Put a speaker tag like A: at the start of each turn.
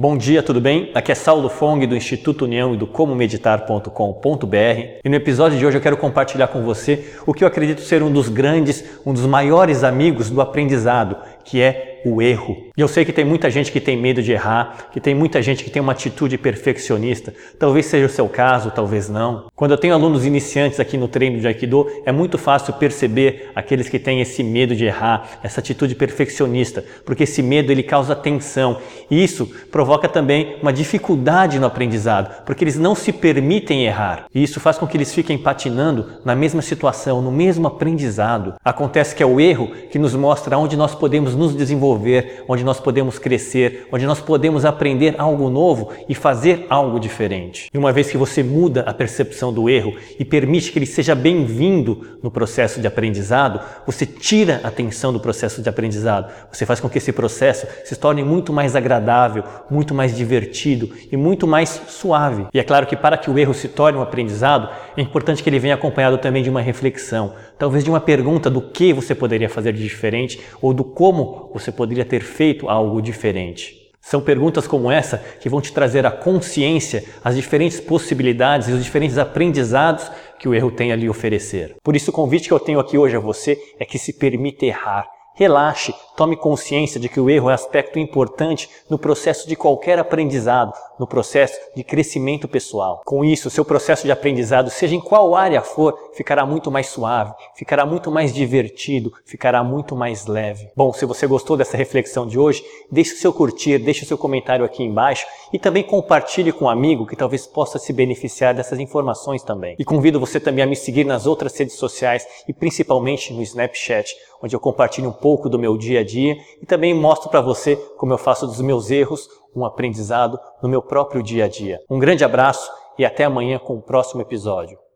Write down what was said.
A: Bom dia, tudo bem? Aqui é Saulo Fong do Instituto União e do Como Meditar.com.br e no episódio de hoje eu quero compartilhar com você o que eu acredito ser um dos grandes, um dos maiores amigos do aprendizado, que é o erro. E eu sei que tem muita gente que tem medo de errar, que tem muita gente que tem uma atitude perfeccionista. Talvez seja o seu caso, talvez não. Quando eu tenho alunos iniciantes aqui no treino de Aikido, é muito fácil perceber aqueles que têm esse medo de errar, essa atitude perfeccionista, porque esse medo ele causa tensão. E isso provoca também uma dificuldade no aprendizado, porque eles não se permitem errar. E isso faz com que eles fiquem patinando na mesma situação, no mesmo aprendizado. Acontece que é o erro que nos mostra onde nós podemos nos desenvolver, onde nós podemos crescer, onde nós podemos aprender algo novo e fazer algo diferente. E uma vez que você muda a percepção do erro e permite que ele seja bem-vindo no processo de aprendizado, você tira a tensão do processo de aprendizado. Você faz com que esse processo se torne muito mais agradável, muito mais divertido e muito mais suave. E é claro que para que o erro se torne um aprendizado, é importante que ele venha acompanhado também de uma reflexão, talvez de uma pergunta do que você poderia fazer de diferente ou do como você poderia ter feito algo diferente? São perguntas como essa que vão te trazer a consciência, as diferentes possibilidades e os diferentes aprendizados que o erro tem a lhe oferecer. Por isso, o convite que eu tenho aqui hoje a você é que se permita errar. Relaxe, tome consciência de que o erro é aspecto importante no processo de qualquer aprendizado, no processo de crescimento pessoal. Com isso, seu processo de aprendizado, seja em qual área for, ficará muito mais suave, ficará muito mais divertido, ficará muito mais leve. Bom, se você gostou dessa reflexão de hoje, deixe o seu curtir, deixe o seu comentário aqui embaixo e também compartilhe com um amigo que talvez possa se beneficiar dessas informações também. E convido você também a me seguir nas outras redes sociais e principalmente no Snapchat, onde eu compartilho um pouco do meu dia a dia e também mostro para você como eu faço dos meus erros um aprendizado no meu próprio dia a dia. Um grande abraço e até amanhã com o próximo episódio.